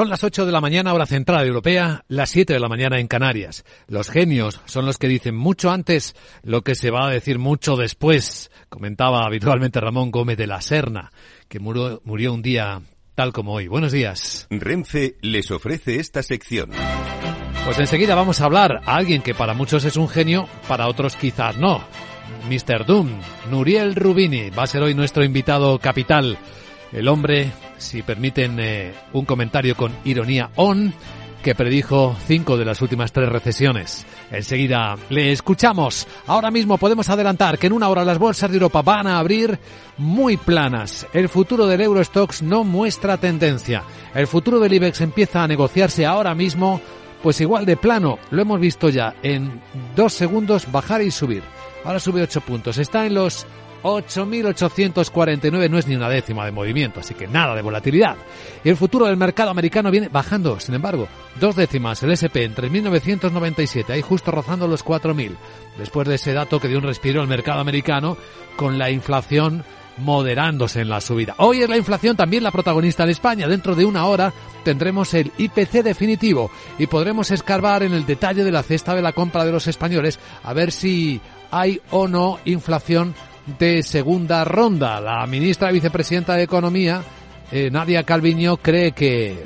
Son las 8 de la mañana hora central europea, las 7 de la mañana en Canarias. Los genios son los que dicen mucho antes lo que se va a decir mucho después, comentaba habitualmente Ramón Gómez de la Serna, que murió, murió un día tal como hoy. Buenos días. Renfe les ofrece esta sección. Pues enseguida vamos a hablar a alguien que para muchos es un genio, para otros quizás no. Mr. Doom, Nuriel Rubini, va a ser hoy nuestro invitado capital. El hombre, si permiten eh, un comentario con ironía on, que predijo cinco de las últimas tres recesiones. Enseguida le escuchamos. Ahora mismo podemos adelantar que en una hora las bolsas de Europa van a abrir muy planas. El futuro del Eurostox no muestra tendencia. El futuro del IBEX empieza a negociarse ahora mismo, pues igual de plano. Lo hemos visto ya en dos segundos bajar y subir. Ahora sube ocho puntos. Está en los 8.849 no es ni una décima de movimiento, así que nada de volatilidad. Y el futuro del mercado americano viene bajando, sin embargo, dos décimas el SP en 3.997, ahí justo rozando los 4.000, después de ese dato que dio un respiro al mercado americano con la inflación moderándose en la subida. Hoy es la inflación también la protagonista en España. Dentro de una hora tendremos el IPC definitivo y podremos escarbar en el detalle de la cesta de la compra de los españoles a ver si hay o no inflación de segunda ronda. La ministra vicepresidenta de Economía, eh, Nadia Calviño, cree que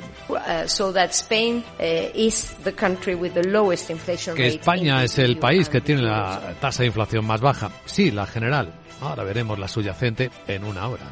que España es el país que tiene la tasa de inflación más baja. Sí, la general. Ahora veremos la subyacente en una hora.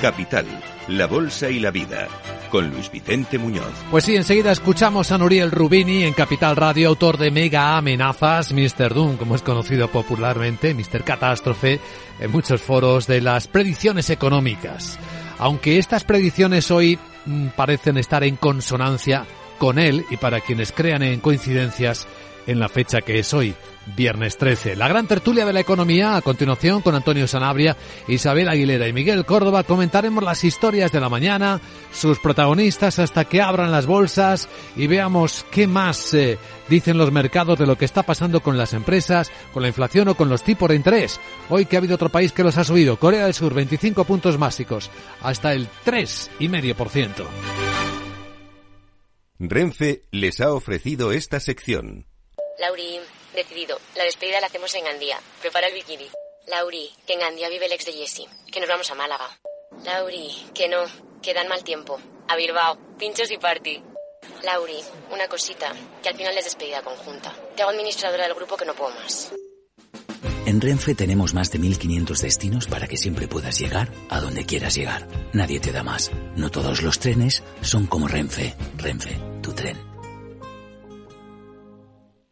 Capital, la Bolsa y la Vida con Luis Vicente Muñoz. Pues sí, enseguida escuchamos a Nuriel Rubini en Capital Radio, autor de Mega Amenazas, Mr. Doom, como es conocido popularmente, Mr. Catástrofe, en muchos foros de las predicciones económicas. Aunque estas predicciones hoy mm, parecen estar en consonancia con él y para quienes crean en coincidencias en la fecha que es hoy, viernes 13. La gran tertulia de la economía a continuación con Antonio Sanabria, Isabel Aguilera y Miguel Córdoba comentaremos las historias de la mañana, sus protagonistas hasta que abran las bolsas y veamos qué más eh, dicen los mercados de lo que está pasando con las empresas, con la inflación o con los tipos de interés. Hoy que ha habido otro país que los ha subido, Corea del Sur, 25 puntos básicos, hasta el 3,5%. Renfe les ha ofrecido esta sección. Lauri, decidido. La despedida la hacemos en Gandía. Prepara el bikini. Lauri, que en Gandía vive el ex de Jesse. Que nos vamos a Málaga. Lauri, que no. Que dan mal tiempo. A Bilbao. Pinchos y party. Lauri, una cosita. Que al final es despedida conjunta. Te hago administradora del grupo que no puedo más. En Renfe tenemos más de 1500 destinos para que siempre puedas llegar a donde quieras llegar. Nadie te da más. No todos los trenes son como Renfe. Renfe, tu tren.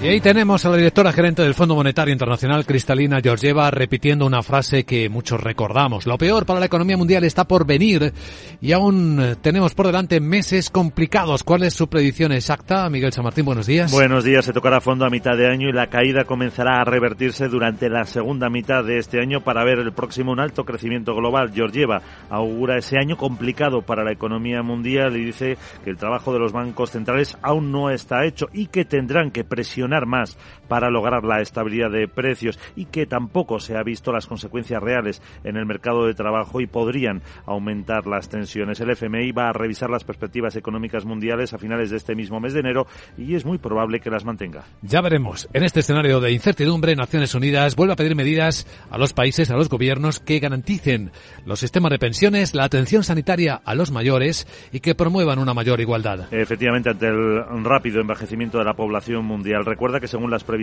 Y ahí tenemos a la directora gerente del Fondo Monetario Internacional, Cristalina Georgieva, repitiendo una frase que muchos recordamos. Lo peor para la economía mundial está por venir y aún eh, tenemos por delante meses complicados. ¿Cuál es su predicción exacta? Miguel San Martín, buenos días. Buenos días. Se tocará fondo a mitad de año y la caída comenzará a revertirse durante la segunda mitad de este año para ver el próximo un alto crecimiento global. Georgieva augura ese año complicado para la economía mundial y dice que el trabajo de los bancos centrales aún no está hecho y que tendrán que presionar más para lograr la estabilidad de precios y que tampoco se ha visto las consecuencias reales en el mercado de trabajo y podrían aumentar las tensiones. El FMI va a revisar las perspectivas económicas mundiales a finales de este mismo mes de enero y es muy probable que las mantenga. Ya veremos. En este escenario de incertidumbre, Naciones Unidas vuelve a pedir medidas a los países, a los gobiernos que garanticen los sistemas de pensiones, la atención sanitaria a los mayores y que promuevan una mayor igualdad. Efectivamente, ante el rápido envejecimiento de la población mundial, Recuerda que según las previsiones,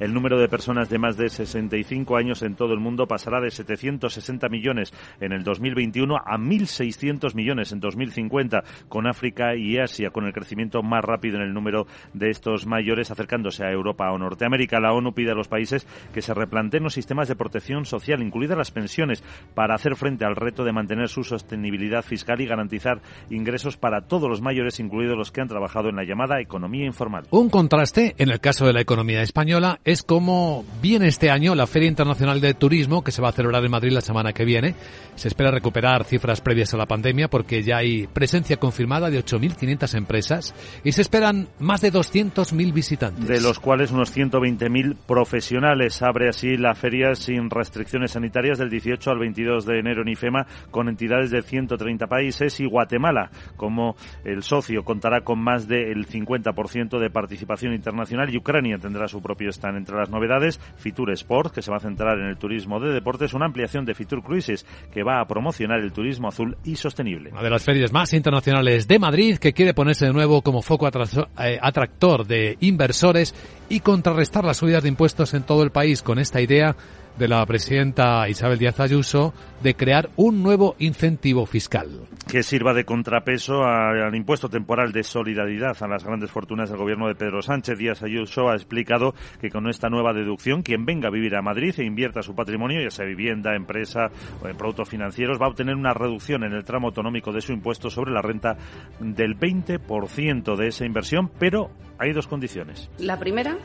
el número de personas de más de 65 años en todo el mundo pasará de 760 millones en el 2021 a 1.600 millones en 2050, con África y Asia con el crecimiento más rápido en el número de estos mayores acercándose a Europa o Norteamérica. La ONU pide a los países que se replanteen los sistemas de protección social, incluidas las pensiones, para hacer frente al reto de mantener su sostenibilidad fiscal y garantizar ingresos para todos los mayores, incluidos los que han trabajado en la llamada economía informal. Un contraste en el caso de la economía española es cómo viene este año la Feria Internacional de Turismo que se va a celebrar en Madrid la semana que viene. Se espera recuperar cifras previas a la pandemia porque ya hay presencia confirmada de 8.500 empresas y se esperan más de 200.000 visitantes. De los cuales unos 120.000 profesionales. Abre así la feria sin restricciones sanitarias del 18 al 22 de enero en IFEMA con entidades de 130 países y Guatemala como el socio contará con más del 50% de participación internacional y Ucrania tendrá su propio stand. Entre las novedades, Fitur Sport, que se va a centrar en el turismo de deportes, una ampliación de Fitur Cruises, que va a promocionar el turismo azul y sostenible. Una de las ferias más internacionales de Madrid, que quiere ponerse de nuevo como foco eh, atractor de inversores y contrarrestar las subidas de impuestos en todo el país con esta idea de la presidenta Isabel Díaz Ayuso de crear un nuevo incentivo fiscal. Que sirva de contrapeso al impuesto temporal de solidaridad a las grandes fortunas del gobierno de Pedro Sánchez. Díaz Ayuso ha explicado que con esta nueva deducción, quien venga a vivir a Madrid e invierta su patrimonio, ya sea vivienda, empresa o en productos financieros, va a obtener una reducción en el tramo autonómico de su impuesto sobre la renta del 20% de esa inversión, pero hay dos condiciones. La primera,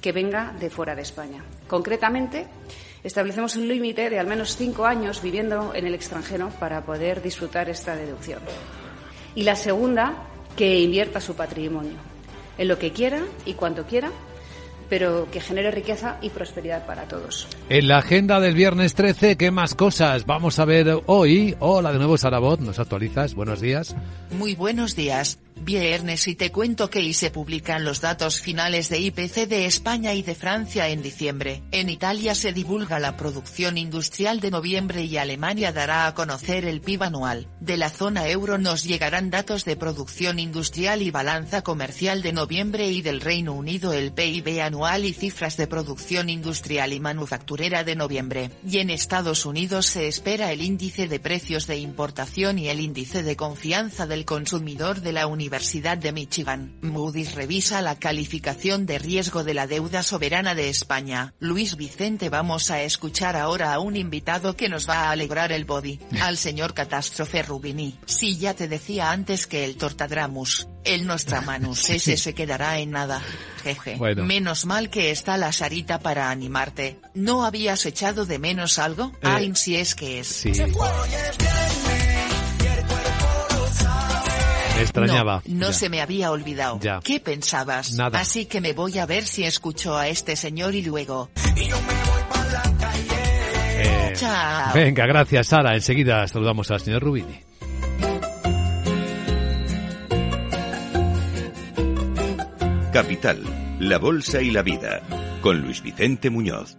que venga de fuera de España. Concretamente, establecemos un límite de al menos cinco años viviendo en el extranjero para poder disfrutar esta deducción. Y la segunda, que invierta su patrimonio en lo que quiera y cuando quiera pero que genere riqueza y prosperidad para todos. En la agenda del viernes 13, ¿qué más cosas vamos a ver hoy? Hola de nuevo, Sarabot, ¿nos actualizas? Buenos días. Muy buenos días. Viernes y te cuento que hoy se publican los datos finales de IPC de España y de Francia en diciembre. En Italia se divulga la producción industrial de noviembre y Alemania dará a conocer el PIB anual. De la zona euro nos llegarán datos de producción industrial y balanza comercial de noviembre y del Reino Unido el PIB anual y cifras de producción industrial y manufacturera de noviembre. Y en Estados Unidos se espera el índice de precios de importación y el índice de confianza del consumidor de la Universidad de Michigan. Moody's revisa la calificación de riesgo de la deuda soberana de España. Luis Vicente vamos a escuchar ahora a un invitado que nos va a alegrar el body, al señor Catástrofe Rubini. Si ya te decía antes que el Tortadramus, el Nostramanus ese se quedará en nada. Jeje. Menos mal que está la Sarita para animarte. ¿No habías echado de menos algo? Eh, Ay, si es que es. Sí. extrañaba. No, se me había olvidado. ¿Qué pensabas? Nada. Así que me voy a ver si escucho a este señor y luego. Eh, Chao. Venga, gracias Sara. Enseguida saludamos al señor Rubini. Capital, la Bolsa y la Vida, con Luis Vicente Muñoz.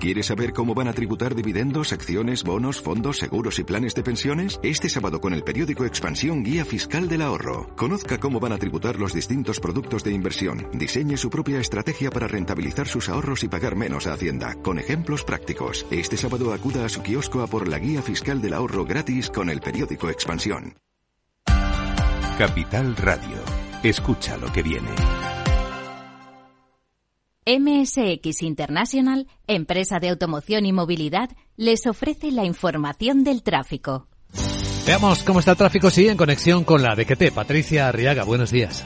¿Quieres saber cómo van a tributar dividendos, acciones, bonos, fondos, seguros y planes de pensiones? Este sábado con el periódico Expansión Guía Fiscal del Ahorro. Conozca cómo van a tributar los distintos productos de inversión. Diseñe su propia estrategia para rentabilizar sus ahorros y pagar menos a Hacienda, con ejemplos prácticos. Este sábado acuda a su kiosco a por la Guía Fiscal del Ahorro gratis con el periódico Expansión. Capital Radio. Escucha lo que viene. MSX International, empresa de automoción y movilidad, les ofrece la información del tráfico. Veamos cómo está el tráfico, sí, en conexión con la DGT. Patricia Arriaga, buenos días.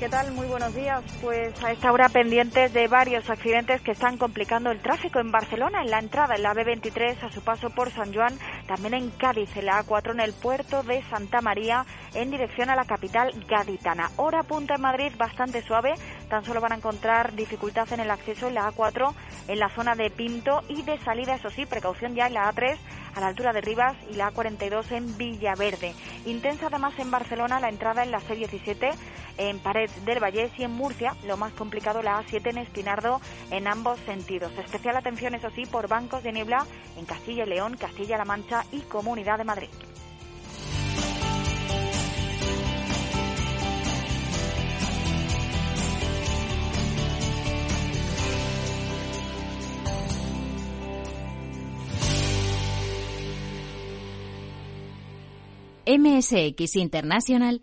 ¿Qué tal? Muy buenos días. Pues a esta hora pendientes de varios accidentes que están complicando el tráfico en Barcelona, en la entrada en la B23 a su paso por San Juan, también en Cádiz, en la A4 en el puerto de Santa María en dirección a la capital gaditana. Hora punta en Madrid bastante suave, tan solo van a encontrar dificultad en el acceso en la A4 en la zona de Pinto y de salida, eso sí, precaución ya en la A3 a la altura de Rivas y la A42 en Villaverde. Intensa además en Barcelona la entrada en la C17 en Pared del Vallés y en Murcia, lo más complicado la A7 en Espinardo en ambos sentidos. Especial atención, eso sí, por bancos de niebla en Castilla y León, Castilla-La Mancha y Comunidad de Madrid. MSX International,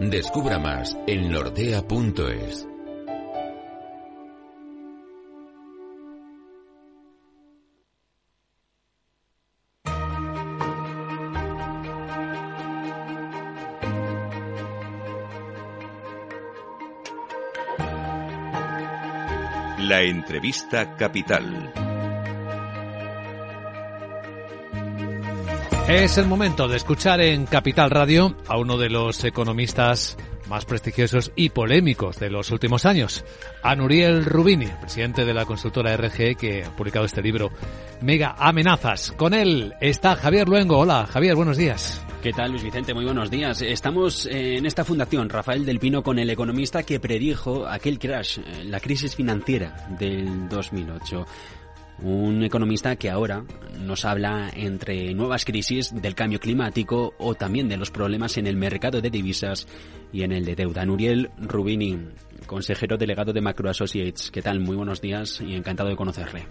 Descubra más en nordea.es. La entrevista capital. Es el momento de escuchar en Capital Radio a uno de los economistas más prestigiosos y polémicos de los últimos años, a Nuriel Rubini, presidente de la consultora RG, que ha publicado este libro, Mega Amenazas. Con él está Javier Luengo. Hola, Javier, buenos días. ¿Qué tal, Luis Vicente? Muy buenos días. Estamos en esta fundación, Rafael del Pino, con el economista que predijo aquel crash, eh, la crisis financiera del 2008. Un economista que ahora nos habla entre nuevas crisis del cambio climático o también de los problemas en el mercado de divisas y en el de deuda. Nuriel Rubini, consejero delegado de Macro Associates. ¿Qué tal? Muy buenos días y encantado de conocerle.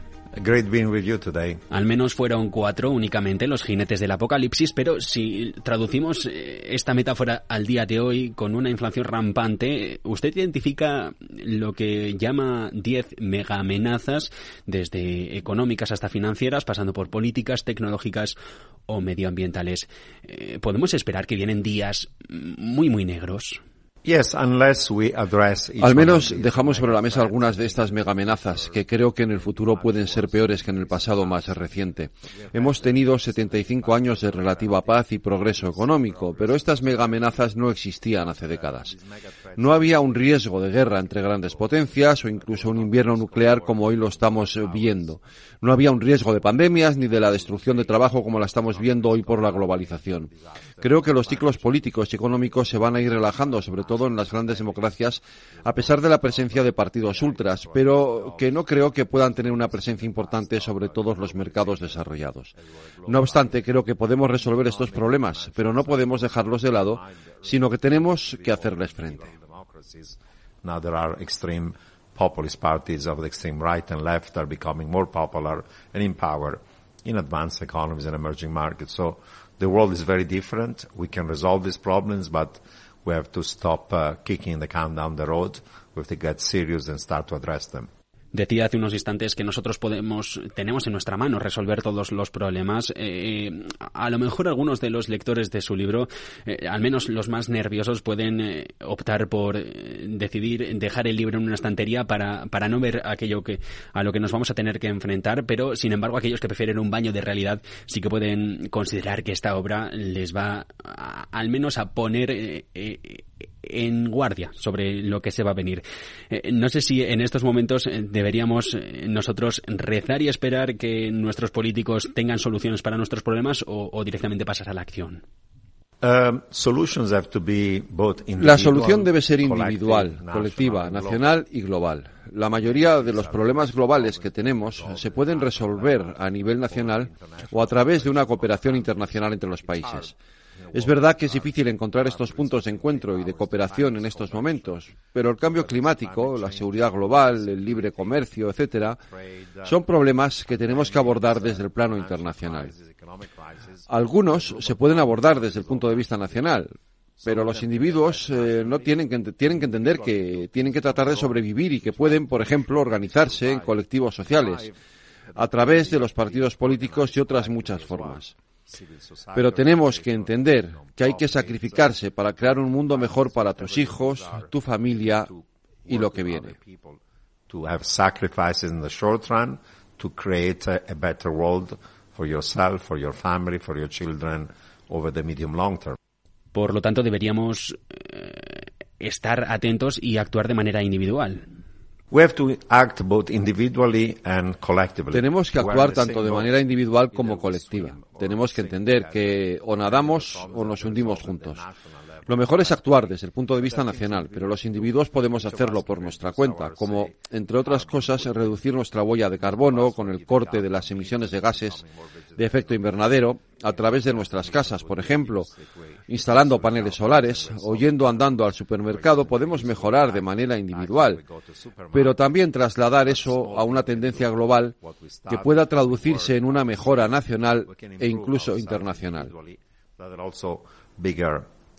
Al menos fueron cuatro únicamente los jinetes del apocalipsis, pero si traducimos eh, esta metáfora al día de hoy con una inflación rampante, usted identifica lo que llama 10 mega amenazas, desde económicas hasta financieras, pasando por políticas, tecnológicas o medioambientales. Eh, ¿Podemos esperar que vienen días muy, muy negros? Al menos dejamos sobre la mesa algunas de estas megamenazas que creo que en el futuro pueden ser peores que en el pasado más reciente. Hemos tenido 75 años de relativa paz y progreso económico, pero estas megamenazas no existían hace décadas. No había un riesgo de guerra entre grandes potencias o incluso un invierno nuclear como hoy lo estamos viendo. No había un riesgo de pandemias ni de la destrucción de trabajo como la estamos viendo hoy por la globalización. Creo que los ciclos políticos y económicos se van a ir relajando, sobre todo en las grandes democracias, a pesar de la presencia de partidos ultras, pero que no creo que puedan tener una presencia importante sobre todos los mercados desarrollados. No obstante, creo que podemos resolver estos problemas, pero no podemos dejarlos de lado, sino que tenemos que hacerles frente. Populist parties of the extreme right and left are becoming more popular and in power in advanced economies and emerging markets. So the world is very different. We can resolve these problems, but we have to stop uh, kicking the can down the road. We have to get serious and start to address them. Decía hace unos instantes que nosotros podemos, tenemos en nuestra mano resolver todos los problemas. Eh, a lo mejor algunos de los lectores de su libro, eh, al menos los más nerviosos, pueden eh, optar por decidir dejar el libro en una estantería para, para no ver aquello que, a lo que nos vamos a tener que enfrentar, pero sin embargo aquellos que prefieren un baño de realidad sí que pueden considerar que esta obra les va al menos a poner en guardia sobre lo que se va a venir. Eh, no sé si en estos momentos eh, deberíamos eh, nosotros rezar y esperar que nuestros políticos tengan soluciones para nuestros problemas o, directamente pasar a la acción. Um, la solución debe ser individual, colectiva, nacional y global. La mayoría de los problemas globales que tenemos se pueden resolver a nivel nacional o a través de una cooperación internacional entre los países. Es verdad que es difícil encontrar estos puntos de encuentro y de cooperación en estos momentos, pero el cambio climático, la seguridad global, el libre comercio, etcétera, son problemas que tenemos que abordar desde el plano internacional. Algunos se pueden abordar desde el punto de vista nacional, pero los individuos eh, no tienen que, tienen que entender que tienen que tratar de sobrevivir y que pueden, por ejemplo, organizarse en colectivos sociales a través de los partidos políticos y otras muchas formas. Pero tenemos que entender que hay que sacrificarse para crear un mundo mejor para tus hijos, tu familia y lo que viene. To have sacrifices in the short run to create a, a better world for yourself, for your family, for your children over the medium long term. Por lo tanto, deberíamos eh, estar atentos y actuar de manera individual. We have to act both individually and collectively. Tenemos que actuar tanto de manera individual como colectiva. Tenemos que entender que o nadamos o nos hundimos juntos. Lo mejor es actuar desde el punto de vista nacional, pero los individuos podemos hacerlo por nuestra cuenta, como, entre otras cosas, reducir nuestra huella de carbono con el corte de las emisiones de gases de efecto invernadero a través de nuestras casas, por ejemplo, instalando paneles solares o yendo andando al supermercado, podemos mejorar de manera individual, pero también trasladar eso a una tendencia global que pueda traducirse en una mejora nacional e incluso internacional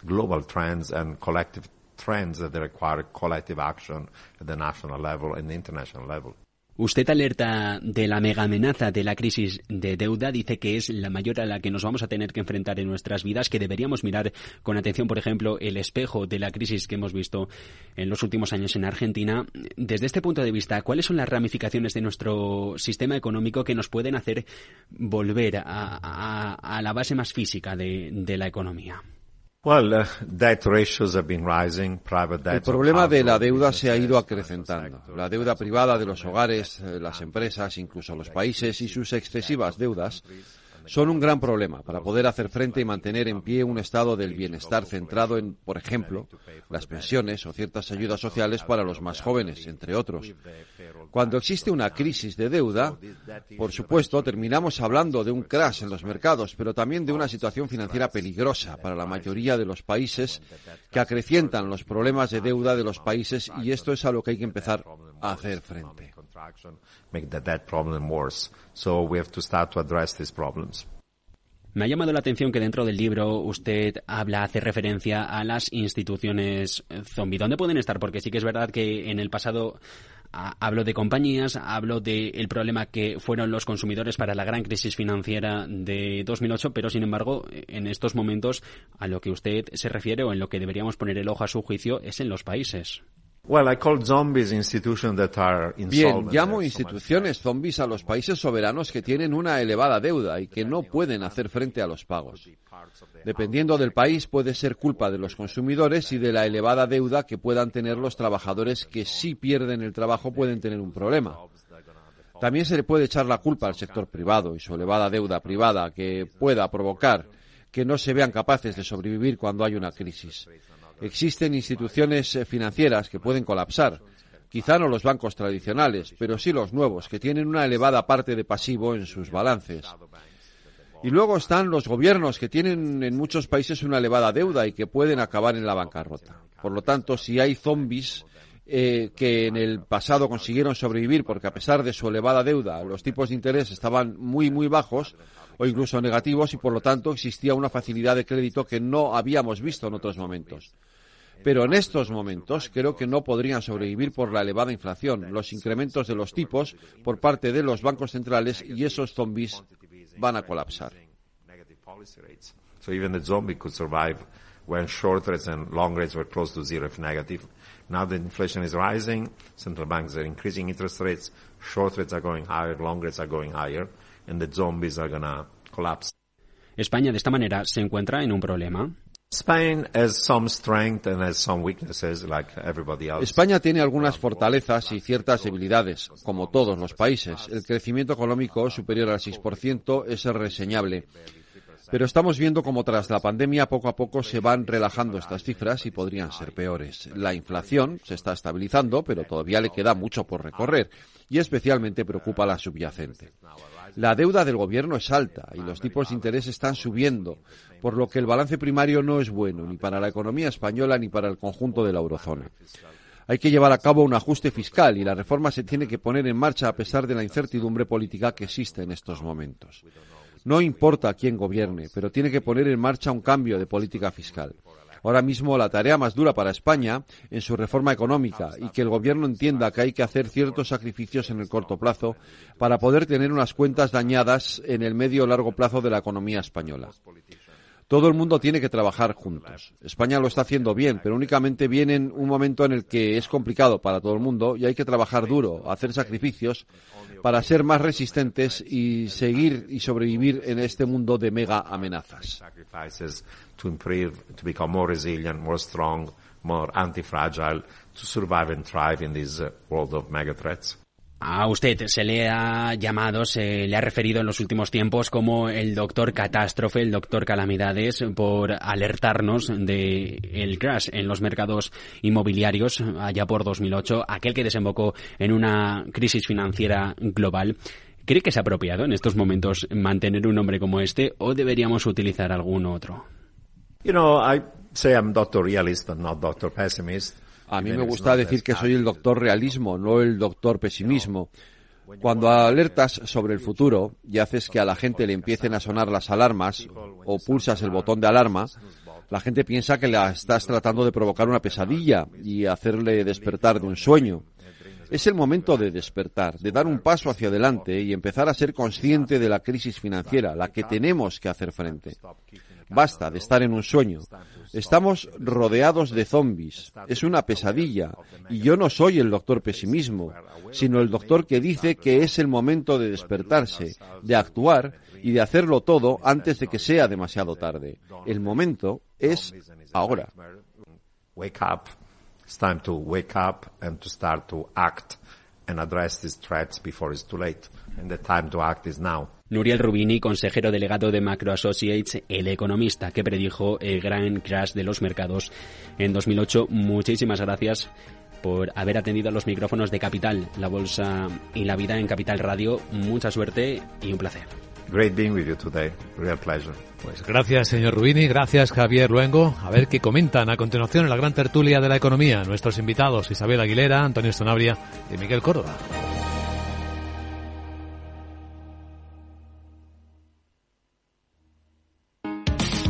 global trends and collective trends that require collective action at the national level and the international level. Usted alerta de la mega amenaza de la crisis de deuda, dice que es la mayor a la que nos vamos a tener que enfrentar en nuestras vidas, que deberíamos mirar con atención, por ejemplo, el espejo de la crisis que hemos visto en los últimos años en Argentina. Desde este punto de vista, ¿cuáles son las ramificaciones de nuestro sistema económico que nos pueden hacer volver a, a, la base más física de la economía? El problema de la deuda se ha ido acrecentando. La deuda privada de los hogares, eh, las empresas, incluso los países y sus excesivas deudas son un gran problema para poder hacer frente y mantener en pie un estado del bienestar centrado en, por ejemplo, las pensiones o ciertas ayudas sociales para los más jóvenes, entre otros. Cuando existe una crisis de deuda, por supuesto, terminamos hablando de un crash en los mercados, pero también de una situación financiera peligrosa para la mayoría de los países que acrecientan los problemas de deuda de los países y esto es a lo que hay que empezar a hacer frente. Me ha llamado la atención que dentro del libro usted habla, hace referencia a las instituciones zombie. ¿Dónde pueden estar? Porque sí que es verdad que en el pasado hablo de compañías, hablo del problema que fueron los consumidores para la gran crisis financiera de 2008, pero sin embargo, en estos momentos, a lo que usted se refiere o en lo que deberíamos poner el ojo a su juicio es en los países. Bien, llamo instituciones zombies a los países soberanos que tienen una elevada deuda y que no pueden hacer frente a los pagos. Dependiendo del país, puede ser culpa de los consumidores y de la elevada deuda que puedan tener los trabajadores que si pierden el trabajo pueden tener un problema. También se le puede echar la culpa al sector privado y su elevada deuda privada que pueda provocar que no se vean capaces de sobrevivir cuando hay una crisis. Existen instituciones eh, financieras que pueden colapsar. Quizá no los bancos tradicionales, pero sí los nuevos, que tienen una elevada parte de pasivo en sus balances. Y luego están los gobiernos, que tienen en muchos países una elevada deuda y que pueden acabar en la bancarrota. Por lo tanto, si hay zombies eh, que en el pasado consiguieron sobrevivir porque a pesar de su elevada deuda los tipos de interés estaban muy, muy bajos o incluso negativos y por lo tanto existía una facilidad de crédito que no habíamos visto en otros momentos. Pero en estos momentos creo que no podrían sobrevivir por la elevada inflación, los incrementos de los tipos por parte de los bancos centrales y esos zombies van a colapsar. So even the zombie could survive when short rates and long rates were close to zero if negative. Now the inflation is rising, central banks are increasing interest rates, short rates are going higher, long rates are going higher, and the zombies are going to collapse. España de esta manera se encuentra en un problema. España tiene algunas fortalezas y ciertas debilidades, como todos los países. El crecimiento económico superior al 6% es reseñable. Pero estamos viendo cómo tras la pandemia poco a poco se van relajando estas cifras y podrían ser peores. La inflación se está estabilizando, pero todavía le queda mucho por recorrer y especialmente preocupa la subyacente. La deuda del gobierno es alta y los tipos de interés están subiendo, por lo que el balance primario no es bueno ni para la economía española ni para el conjunto de la eurozona. Hay que llevar a cabo un ajuste fiscal y la reforma se tiene que poner en marcha a pesar de la incertidumbre política que existe en estos momentos. No importa quién gobierne, pero tiene que poner en marcha un cambio de política fiscal ahora mismo la tarea más dura para España en su reforma económica y que el Gobierno entienda que hay que hacer ciertos sacrificios en el corto plazo para poder tener unas cuentas dañadas en el medio o largo plazo de la economía española. Todo el mundo tiene que trabajar juntos. España lo está haciendo bien, pero únicamente viene en un momento en el que es complicado para todo el mundo y hay que trabajar duro, hacer sacrificios para ser más resistentes y seguir y sobrevivir en este mundo de mega amenazas. A usted se le ha llamado, se le ha referido en los últimos tiempos como el doctor catástrofe, el doctor calamidades, por alertarnos de el crash en los mercados inmobiliarios allá por 2008, aquel que desembocó en una crisis financiera global. ¿Cree que es apropiado en estos momentos mantener un nombre como este o deberíamos utilizar algún otro? You know, I say I'm doctor realist and not doctor pessimist. A mí me gusta decir que soy el doctor realismo, no el doctor pesimismo. Cuando alertas sobre el futuro y haces que a la gente le empiecen a sonar las alarmas o pulsas el botón de alarma, la gente piensa que la estás tratando de provocar una pesadilla y hacerle despertar de un sueño. Es el momento de despertar, de dar un paso hacia adelante y empezar a ser consciente de la crisis financiera, la que tenemos que hacer frente. Basta de estar en un sueño. Estamos rodeados de zombies. Es una pesadilla. Y yo no soy el doctor pesimismo, sino el doctor que dice que es el momento de despertarse, de actuar y de hacerlo todo antes de que sea demasiado tarde. El momento es ahora. Wake up. It's time to wake up and to start to act and address these threats before it's too late. And the time to act is now. Nuriel Rubini, consejero delegado de Macro Associates, el economista que predijo el gran crash de los mercados en 2008. Muchísimas gracias por haber atendido a los micrófonos de Capital, la bolsa y la vida en Capital Radio. Mucha suerte y un placer. Great being with you today. Real pleasure. Pues gracias, señor Rubini. Gracias, Javier Luengo. A ver qué comentan a continuación en la gran tertulia de la economía. Nuestros invitados, Isabel Aguilera, Antonio Stonabria y Miguel Córdoba.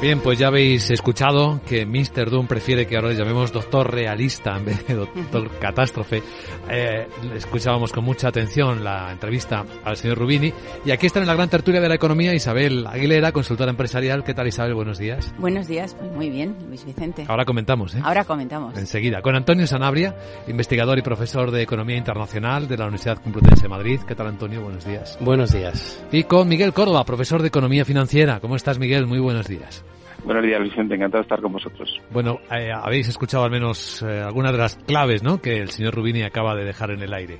Bien, pues ya habéis escuchado que Mr. Doom prefiere que ahora le llamemos doctor realista en vez de doctor catástrofe. Eh, escuchábamos con mucha atención la entrevista al señor Rubini. Y aquí está en la gran tertulia de la economía Isabel Aguilera, consultora empresarial. ¿Qué tal Isabel? Buenos días. Buenos días, pues muy bien, Luis Vicente. Ahora comentamos, ¿eh? Ahora comentamos. Enseguida. Con Antonio Sanabria, investigador y profesor de Economía Internacional de la Universidad Complutense de Madrid. ¿Qué tal Antonio? Buenos días. Buenos días. Y con Miguel Córdoba, profesor de Economía Financiera. ¿Cómo estás Miguel? Muy buenos días. Buenos días, Vicente. Encantado de estar con vosotros. Bueno, eh, habéis escuchado al menos eh, algunas de las claves ¿no? que el señor Rubini acaba de dejar en el aire.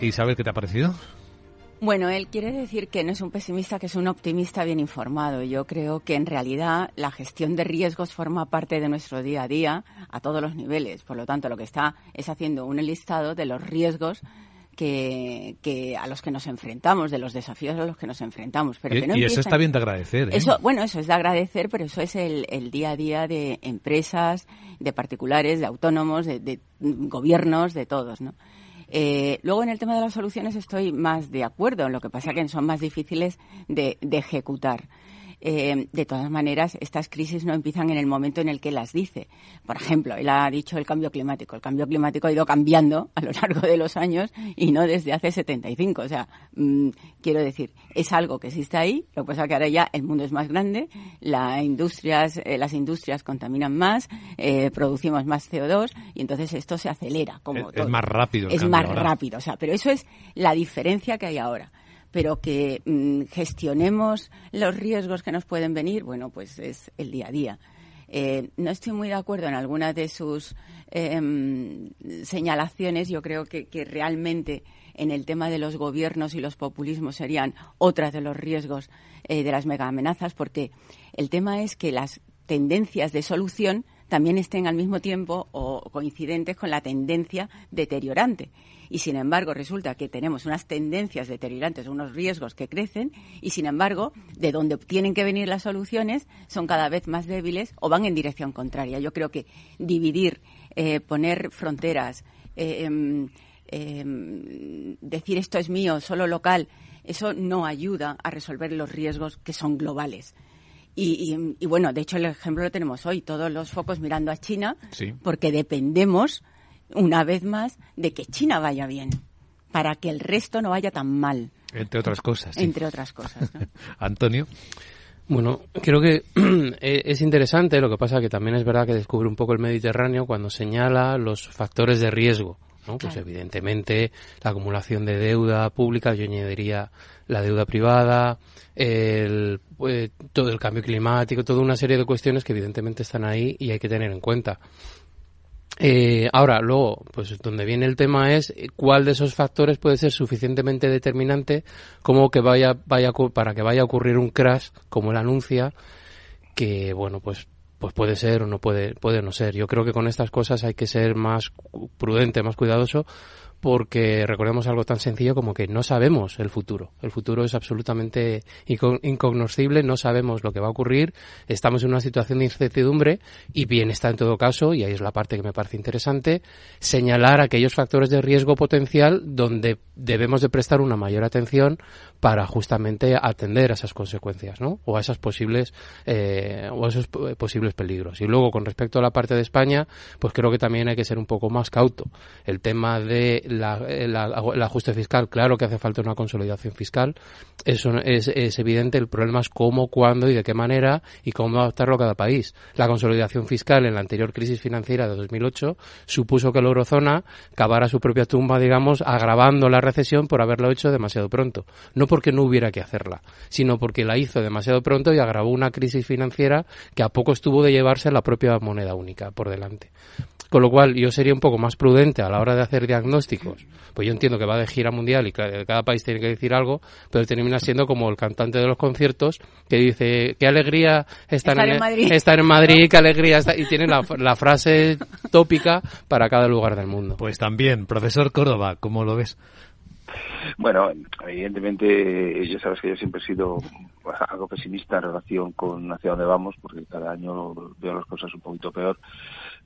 ¿Y sabes qué te ha parecido? Bueno, él quiere decir que no es un pesimista, que es un optimista bien informado. Yo creo que en realidad la gestión de riesgos forma parte de nuestro día a día a todos los niveles. Por lo tanto, lo que está es haciendo un listado de los riesgos que, que, a los que nos enfrentamos, de los desafíos a los que nos enfrentamos. Pero y, que no y eso está bien de agradecer. ¿eh? Eso, bueno, eso es de agradecer, pero eso es el, el día a día de empresas, de particulares, de autónomos, de, de gobiernos, de todos, ¿no? Eh, luego, en el tema de las soluciones estoy más de acuerdo, lo que pasa que son más difíciles de, de ejecutar. Eh, de todas maneras, estas crisis no empiezan en el momento en el que las dice. Por ejemplo, él ha dicho el cambio climático. El cambio climático ha ido cambiando a lo largo de los años y no desde hace 75. O sea, mmm, quiero decir, es algo que existe ahí. Lo que pasa es que ahora ya el mundo es más grande, la industrias, eh, las industrias contaminan más, eh, producimos más CO2 y entonces esto se acelera. Como es, todo. es más rápido. Es más ahora. rápido. O sea, pero eso es la diferencia que hay ahora pero que mmm, gestionemos los riesgos que nos pueden venir, bueno, pues es el día a día. Eh, no estoy muy de acuerdo en algunas de sus eh, señalaciones. Yo creo que, que, realmente en el tema de los gobiernos y los populismos serían otras de los riesgos eh, de las mega amenazas, porque el tema es que las tendencias de solución también estén al mismo tiempo o coincidentes con la tendencia deteriorante y sin embargo resulta que tenemos unas tendencias deteriorantes, unos riesgos que crecen y sin embargo de donde tienen que venir las soluciones son cada vez más débiles o van en dirección contraria. Yo creo que dividir, eh, poner fronteras, eh, eh, decir esto es mío, solo local, eso no ayuda a resolver los riesgos que son globales. Y, y, y, bueno, de hecho el ejemplo lo tenemos hoy, todos los focos mirando a China, sí. porque dependemos una vez más de que China vaya bien, para que el resto no vaya tan mal. Entre otras cosas. Sí. Entre otras cosas. ¿no? Antonio. Bueno, creo que es interesante, lo que pasa que también es verdad que descubre un poco el Mediterráneo cuando señala los factores de riesgo. ¿no? Pues Claro. evidentemente la acumulación de deuda pública, yo añadiría la deuda privada, el, eh, todo el cambio climático, toda una serie de cuestiones que evidentemente están ahí y hay que tener en cuenta. Eh, ahora, luego, pues donde viene el tema es eh, cuál de esos factores puede ser suficientemente determinante como que vaya, vaya para que vaya a ocurrir un crash, como él anuncia, que bueno, pues pues puede ser o no puede puede no ser. Yo creo que con estas cosas hay que ser más prudente, más cuidadoso, porque recordemos algo tan sencillo como que no sabemos el futuro. El futuro es absolutamente inco- incognoscible, no sabemos lo que va a ocurrir, estamos en una situación de incertidumbre y bien está en todo caso, y ahí es la parte que me parece interesante, señalar aquellos factores de riesgo potencial donde debemos de prestar una mayor atención para justamente atender a esas consecuencias, ¿no? O a esas posibles eh, o a esos po- posibles peligros. Y luego con respecto a la parte de España, pues creo que también hay que ser un poco más cauto. El tema de la, eh, la- el ajuste fiscal, claro que hace falta una consolidación fiscal. Eso es, es evidente. El problema es cómo, cuándo y de qué manera y cómo adaptarlo a cada país. La consolidación fiscal en la anterior crisis financiera de 2008 supuso que la eurozona cavara su propia tumba, digamos, agravando la recesión por haberlo hecho demasiado pronto. No porque no hubiera que hacerla, sino porque la hizo demasiado pronto y agravó una crisis financiera que a poco estuvo de llevarse la propia moneda única por delante. Con lo cual, yo sería un poco más prudente a la hora de hacer diagnósticos. Pues yo entiendo que va de gira mundial y cada país tiene que decir algo, pero termina siendo como el cantante de los conciertos que dice, qué alegría estar, Estar en Madrid". estar en Madrid, qué alegría estar... Y tiene la, la frase tópica para cada lugar del mundo. Pues también, profesor Córdoba, ¿cómo lo ves? Bueno, evidentemente, ya sabes que yo siempre he sido algo pesimista en relación con hacia dónde vamos, porque cada año veo las cosas un poquito peor.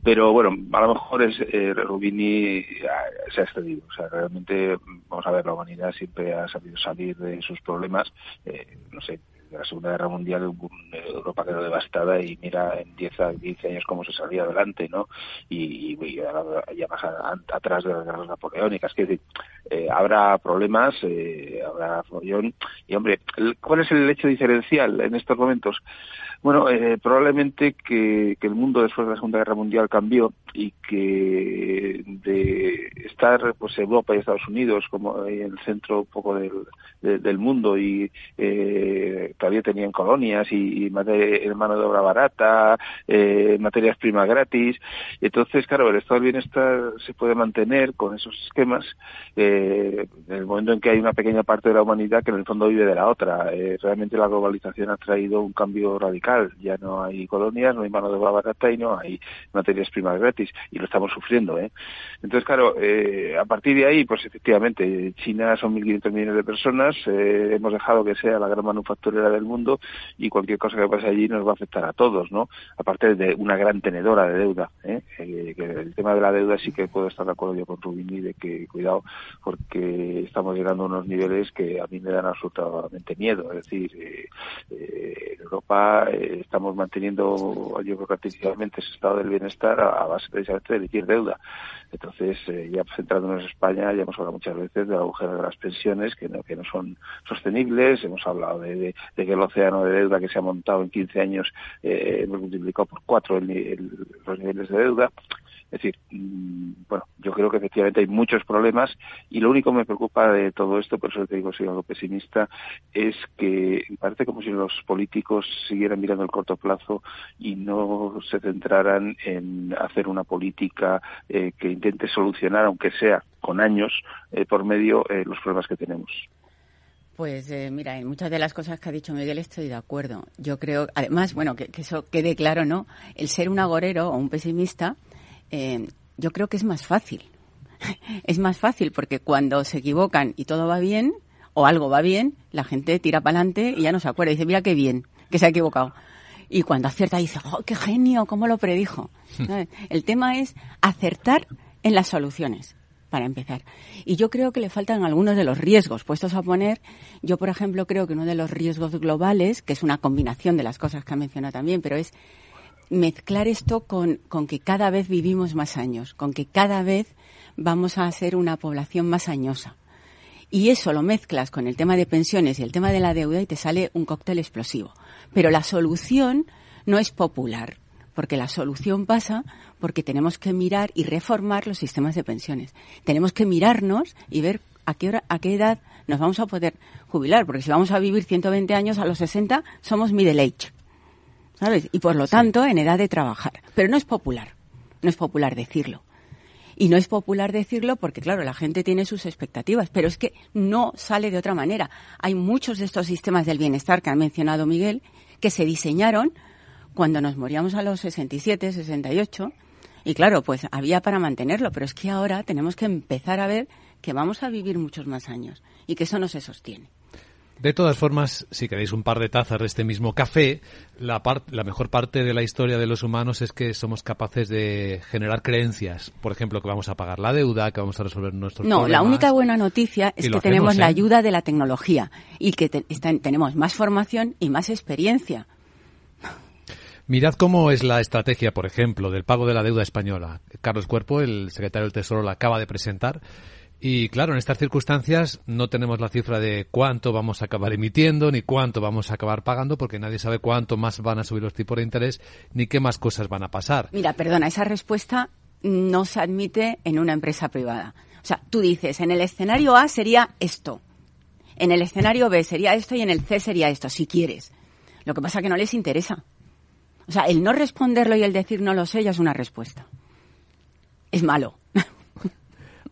Pero bueno, a lo mejor es eh, Rubini ah, se ha excedido. O sea, realmente, vamos a ver, la humanidad siempre ha sabido salir de sus problemas. Eh, no sé, de la Segunda Guerra Mundial Europa quedó devastada y mira en 10 a 15 años cómo se salía adelante, ¿no? Y, y, y ya más atrás de las guerras napoleónicas. Decir, eh, habrá problemas, eh, habrá follón. Y hombre, ¿cuál es el hecho diferencial en estos momentos? Bueno, eh, probablemente que, que, el mundo después de la Segunda Guerra Mundial cambió y que de estar pues Europa y Estados Unidos como el centro un poco del, de, del mundo y eh, todavía tenían colonias y, y materia, mano de obra barata, eh, materias primas gratis. Entonces, claro, el estado del bienestar se puede mantener con esos esquemas eh, en el momento en que hay una pequeña parte de la humanidad que en el fondo vive de la otra. Eh, realmente la globalización ha traído un cambio radical. Ya no hay colonias, no hay mano de obra barata y no hay materias primas gratis. Y lo estamos sufriendo. ¿eh? Entonces, claro, a partir de ahí, pues efectivamente, China son 1.500 millones de personas, hemos dejado que sea la gran manufacturera del mundo y cualquier cosa que pase allí nos va a afectar a todos, ¿no? Aparte de una gran tenedora de deuda, ¿eh? el tema de la deuda sí que puedo estar de acuerdo yo con Rubini de que cuidado porque estamos llegando a unos niveles que a mí me dan absolutamente miedo, es decir, en Europa estamos manteniendo, yo creo que artificialmente ese estado del bienestar a, base precisamente de emitir deuda. Entonces, eh, ya centrándonos en España, ya hemos hablado muchas veces del agujero de las pensiones que no, que no son sostenibles, hemos hablado de, que el océano de deuda que se ha montado en 15 años eh, hemos multiplicado por cuatro los niveles de deuda. Es decir, mm, bueno, yo creo que efectivamente hay muchos problemas y lo único que me preocupa de todo esto, por eso te digo soy algo pesimista, es que parece como si los políticos siguieran mirando el corto plazo y no se centraran en hacer una política eh, que intente solucionar, aunque sea con años eh, por medio, eh, los problemas que tenemos. Pues mira, en muchas de las cosas que ha dicho Miguel estoy de acuerdo. Yo creo, además, bueno, que eso quede claro, ¿no? El ser un agorero o un pesimista eh, yo creo que es más fácil. es más fácil porque cuando se equivocan y todo va bien, o algo va bien, la gente tira para adelante y ya no se acuerda. Dice, mira qué bien, que se ha equivocado. Y cuando acierta dice, oh, qué genio, cómo lo predijo. El tema es acertar en las soluciones, para empezar. Y yo creo que le faltan algunos de los riesgos puestos a poner. Yo, por ejemplo, creo que uno de los riesgos globales, que es una combinación de las cosas que ha mencionado también, pero es mezclar esto con, con que cada vez vivimos más años, con que cada vez vamos a ser una población más añosa. Y eso lo mezclas con el tema de pensiones y el tema de la deuda y te sale un cóctel explosivo. Pero la solución no es popular, porque la solución pasa porque tenemos que mirar y reformar los sistemas de pensiones. Tenemos que mirarnos y ver a qué, hora, a qué edad nos vamos a poder jubilar, porque si vamos a vivir 120 años a los 60 somos middle age. ¿Sabes? Y por lo tanto en edad de trabajar. Pero no es popular, no es popular decirlo. Y no es popular decirlo porque, claro, la gente tiene sus expectativas, pero es que no sale de otra manera. Hay muchos de estos sistemas del bienestar que ha mencionado Miguel que se diseñaron cuando nos moríamos a los 67, 68, y claro, pues había para mantenerlo, pero es que ahora tenemos que empezar a ver que vamos a vivir muchos más años y que eso no se sostiene. De todas formas, si queréis un par de tazas de este mismo café, la, la mejor parte de la historia de los humanos es que somos capaces de generar creencias. Por ejemplo, que vamos a pagar la deuda, que vamos a resolver nuestros no, problemas. No, la única buena noticia es que tenemos la ayuda de la tecnología y que tenemos más formación y más experiencia. Mirad cómo es la estrategia, por ejemplo, del pago de la deuda española. Carlos Cuerpo, el secretario del Tesoro, la acaba de presentar y claro, en estas circunstancias no tenemos la cifra de cuánto vamos a acabar emitiendo, ni cuánto vamos a acabar pagando, porque nadie sabe cuánto más van a subir los tipos de interés, ni qué más cosas van a pasar. Mira, perdona, esa respuesta no se admite en una empresa privada. O sea, tú dices, en el escenario A sería esto, en el escenario B sería esto y en el C sería esto, si quieres. Lo que pasa es que no les interesa. O sea, el no responderlo y el decir no lo sé ya es una respuesta. Es malo.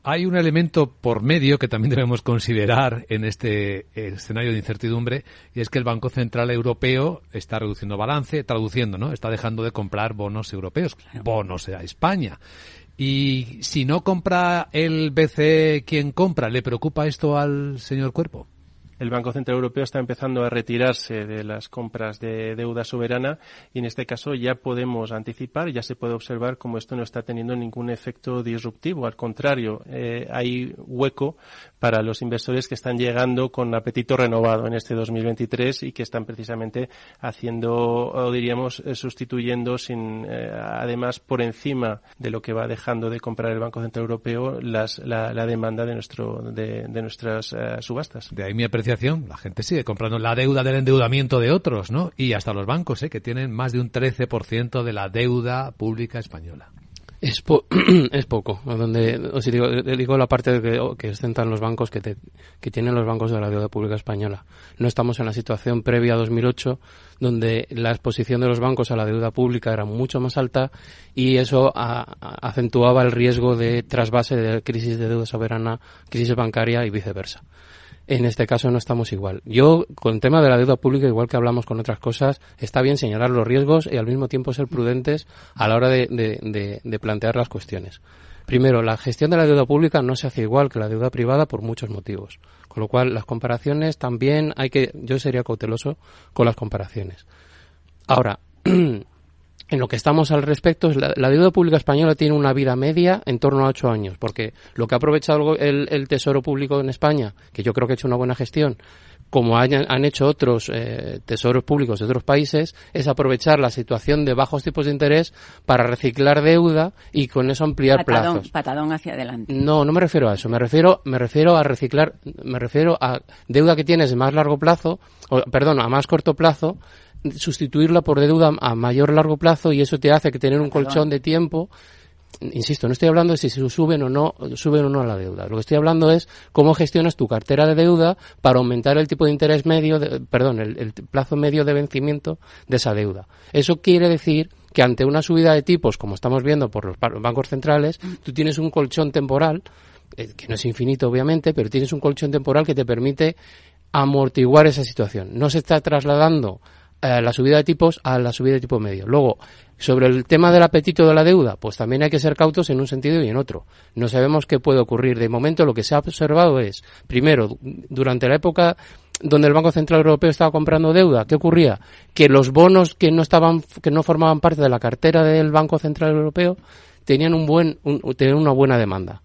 Hay un elemento por medio que también debemos considerar en este escenario de incertidumbre y es que el Banco Central Europeo está reduciendo balance, traduciendo, ¿no? Está dejando de comprar bonos europeos, bonos a España. Y si no compra el BCE, ¿quién compra? ¿Le preocupa esto al señor Cuerpo? El Banco Central Europeo está empezando a retirarse de las compras de deuda soberana y en este caso ya podemos anticipar, ya se puede observar cómo esto no está teniendo ningún efecto disruptivo. Al contrario, eh, hay hueco para los inversores que están llegando con apetito renovado en este 2023 y que están precisamente haciendo, o diríamos, eh, sustituyendo sin, eh, además por encima de lo que va dejando de comprar el Banco Central Europeo las, la, demanda de nuestro de, nuestras subastas. La gente sigue comprando la deuda del endeudamiento de otros, ¿no? Y hasta los bancos, ¿eh? que tienen más de un 13% de la deuda pública española. Es, es poco. Donde, os digo, digo la parte que, que ostentan los bancos que, que tienen los bancos de la deuda pública española. No estamos en la situación previa a 2008 donde la exposición de los bancos a la deuda pública era mucho más alta y eso acentuaba el riesgo de trasvase de crisis de deuda soberana, crisis bancaria y viceversa. En este caso no estamos igual. Yo, con el tema de la deuda pública, igual que hablamos con otras cosas, está bien señalar los riesgos y al mismo tiempo ser prudentes a la hora de, plantear las cuestiones. Primero, la gestión de la deuda pública no se hace igual que la deuda privada por muchos motivos. Con lo cual, las comparaciones también hay que, yo sería cauteloso con las comparaciones. Ahora, en lo que estamos al respecto, la, la, deuda pública española tiene una vida media en torno a ocho años, porque lo que ha aprovechado el, el, Tesoro Público en España, que yo creo que ha hecho una buena gestión, como hayan, han hecho otros eh, tesoros públicos de otros países, es aprovechar la situación de bajos tipos de interés para reciclar deuda y con eso ampliar patadón, plazos. Patadón hacia adelante. No, no me refiero a eso. Me refiero, me refiero a reciclar, me refiero a deuda que tienes de más largo plazo, o, perdón, a más corto plazo, sustituirla por deuda a mayor largo plazo y eso te hace que tener un colchón de tiempo insisto, no estoy hablando de si se suben o no, suben o no a la deuda. Lo que estoy hablando es cómo gestionas tu cartera de deuda para aumentar el tipo de interés medio, de, perdón, el, el, plazo medio de vencimiento de esa deuda. Eso quiere decir que ante una subida de tipos, como estamos viendo por los bancos centrales, tú tienes un colchón temporal, eh, que no es infinito obviamente, pero tienes un colchón temporal que te permite amortiguar esa situación. No se está trasladando eh, la subida de tipos a la subida de tipo medio. Luego, sobre el tema del apetito de la deuda, pues también hay que ser cautos en un sentido y en otro. No sabemos qué puede ocurrir. De momento lo que se ha observado es, primero, durante la época donde el Banco Central Europeo estaba comprando deuda, ¿qué ocurría? Que los bonos que no estaban, que no formaban parte de la cartera del Banco Central Europeo tenían un buen, un, tenían una buena demanda.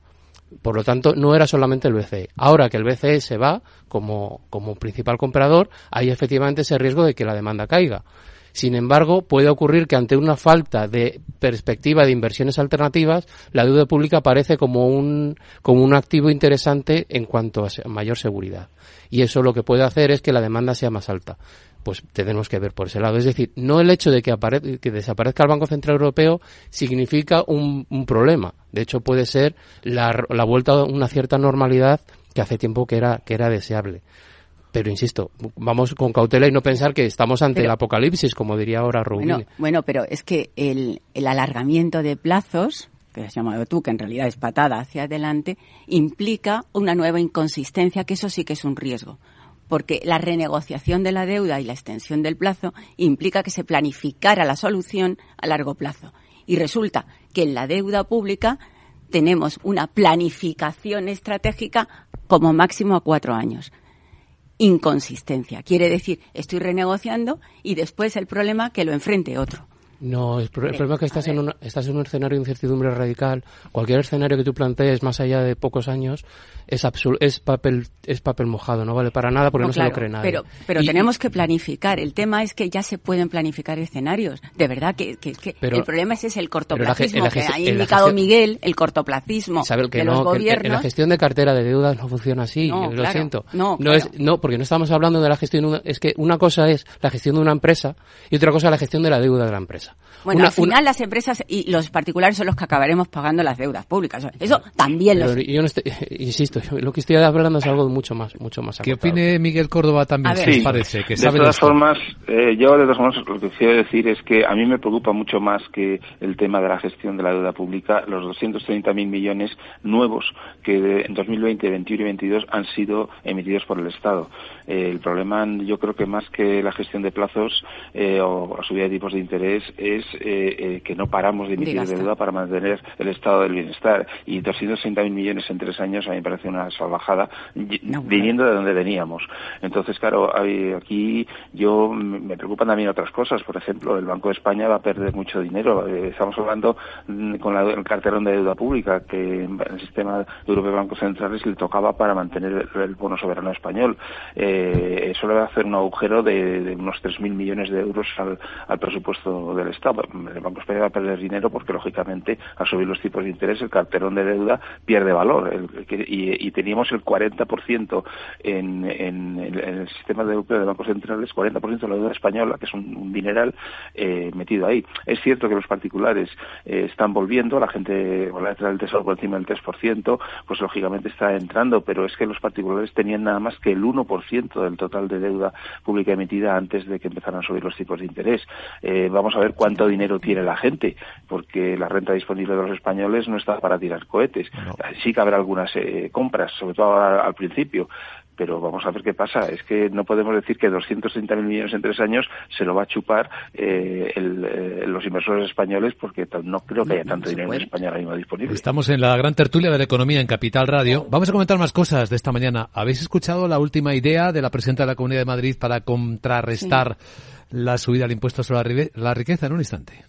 Por lo tanto, no era solamente el BCE. Ahora que el BCE se va como, como principal comprador, hay efectivamente ese riesgo de que la demanda caiga. Sin embargo, puede ocurrir que ante una falta de perspectiva de inversiones alternativas, la deuda pública aparece como un, como un activo interesante en cuanto a mayor seguridad. Y eso lo que puede hacer es que la demanda sea más alta pues tenemos que ver por ese lado. Es decir, no el hecho de que, que desaparezca el Banco Central Europeo significa un, un problema. De hecho, puede ser la, la, vuelta a una cierta normalidad que hace tiempo que era, que era deseable. Pero insisto, vamos con cautela y no pensar que estamos ante pero, el apocalipsis, como diría ahora Rubin. Bueno, bueno, pero es que el, el alargamiento de plazos que has llamado tú, que en realidad es patada hacia adelante, implica una nueva inconsistencia, que eso sí que es un riesgo porque la renegociación de la deuda y la extensión del plazo implica que se planificara la solución a largo plazo. Y resulta que en la deuda pública tenemos una planificación estratégica como máximo a cuatro años. Inconsistencia. Quiere decir, estoy renegociando y después el problema que lo enfrente otro. No, el, problema es que estás en, un, estás en un escenario de incertidumbre radical. Cualquier escenario que tú plantees más allá de pocos años es, es, papel, es papel mojado, no vale para nada porque no, no claro, se lo cree nadie. Pero, pero y, tenemos que planificar. El tema es que ya se pueden planificar escenarios. De verdad que, que, que pero, el problema es, es el cortoplacismo la, que ha indicado Miguel, el cortoplacismo Isabel, que de no, los gobiernos. en la gestión de cartera de deudas no funciona así, no, lo claro, siento. No, no, claro. es, no, porque no estamos hablando de la gestión, una, es que una cosa es la gestión de una empresa y otra cosa es la gestión de la deuda de la empresa. Bueno, una, al final las empresas y los particulares son los que acabaremos pagando las deudas públicas. Eso también lo Yo no estoy, insisto, yo, lo que estoy hablando es algo mucho más, mucho más ¿Qué opine Miguel Córdoba también? ¿Qué les sí, parece? Que de sabe todas esto? formas, eh, yo de todas formas lo que quiero decir es que a mí me preocupa mucho más que el tema de la gestión de la deuda pública, los 230.000 millones nuevos que de, en 2020, 21 y 22 han sido emitidos por el Estado. Eh, el problema, yo creo que más que la gestión de plazos eh, o la subida de tipos de interés es eh, que no paramos de emitir deuda para mantener el estado del bienestar. Y 260.000 millones en tres años a mí me parece una salvajada No, viniendo de donde veníamos. Entonces, claro, hay- aquí yo me preocupan también otras cosas. Por ejemplo, el Banco de España va a perder mucho dinero. Eh, estamos hablando mm, con la, el carterón de deuda pública que en el sistema europeo de bancos centrales le tocaba para mantener el, el bono soberano español. Eh, eso le va a hacer un agujero de, de unos 3.000 millones de euros al, al presupuesto del Estado. El Banco de España va a perder dinero porque, lógicamente, al subir los tipos de interés, el carterón de deuda pierde valor. El- y, teníamos el 40% en, en, el- en el sistema de europeo de bancos centrales, 40% de la deuda española, que es un, un dineral eh, metido ahí. Es cierto que los particulares eh, están volviendo, la gente, la letra del tesoro por encima del 3%, pues lógicamente está entrando, pero es que los particulares tenían nada más que el 1% del total de deuda pública emitida antes de que empezaran a subir los tipos de interés. Eh, vamos a ver cuánto dinero tiene la gente, porque la renta disponible de los españoles no está para tirar cohetes. Sí que habrá algunas eh, compras, sobre todo al, al principio, pero vamos a ver qué pasa. Es que no podemos decir que 230.000 millones en tres años se lo va a chupar eh, eh, los inversores españoles porque no creo que haya tanto dinero en España ahora mismo disponible. Estamos en la gran tertulia de la economía en Capital Radio. Vamos a comentar más cosas de esta mañana. ¿Habéis escuchado la última idea de la presidenta de la Comunidad de Madrid para contrarrestar la subida del impuesto sobre la riqueza en un instante?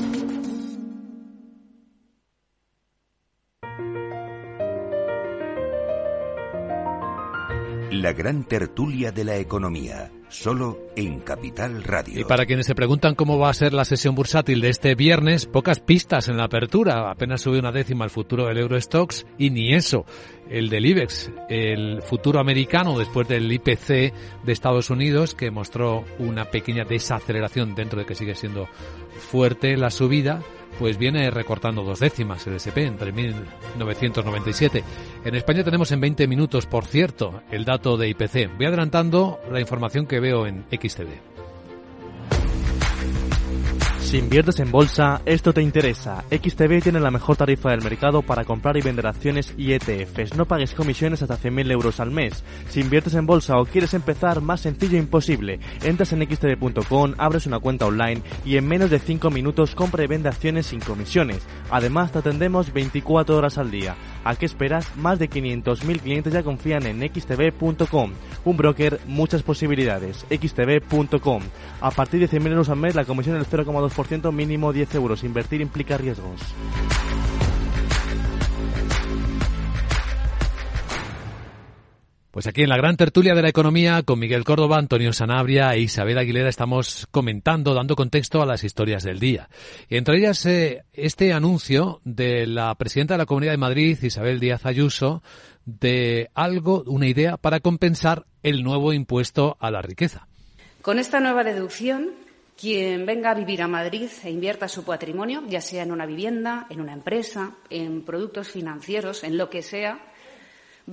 La gran tertulia de la economía, solo en Capital Radio. Y para quienes se preguntan cómo va a ser la sesión bursátil de este viernes, pocas pistas en la apertura. Apenas sube una décima el futuro del Eurostox y ni eso. El del IBEX, el futuro americano después del IPC de Estados Unidos, que mostró una pequeña desaceleración dentro de que sigue siendo fuerte la subida pues viene recortando dos décimas el SP entre 1997. En España tenemos en 20 minutos, por cierto, el dato de IPC. Voy adelantando la información que veo en XTV. Si inviertes en bolsa, esto te interesa. XTB tiene la mejor tarifa del mercado para comprar y vender acciones y ETFs. No pagues comisiones hasta 100.000 euros al mes. Si inviertes en bolsa o quieres empezar, más sencillo imposible. Entras en xtb.com, abres una cuenta online y en menos de 5 minutos compra y vende acciones sin comisiones. Además, te atendemos 24 horas al día. ¿A qué esperas? Más de 500.000 clientes ya confían en xtb.com. Un broker, muchas posibilidades. xtb.com. A partir de 100.000 euros al mes, la comisión es el 0,2%, mínimo 10 euros. Invertir implica riesgos. Pues aquí en la gran tertulia de la economía, con Miguel Córdoba, Antonio Sanabria e Isabel Aguilera, estamos comentando, dando contexto a las historias del día. Y entre ellas, eh, este anuncio de la presidenta de la Comunidad de Madrid, Isabel Díaz Ayuso, de algo, una idea para compensar el nuevo impuesto a la riqueza. Con esta nueva deducción, quien venga a vivir a Madrid e invierta su patrimonio, ya sea en una vivienda, en una empresa, en productos financieros, en lo que sea,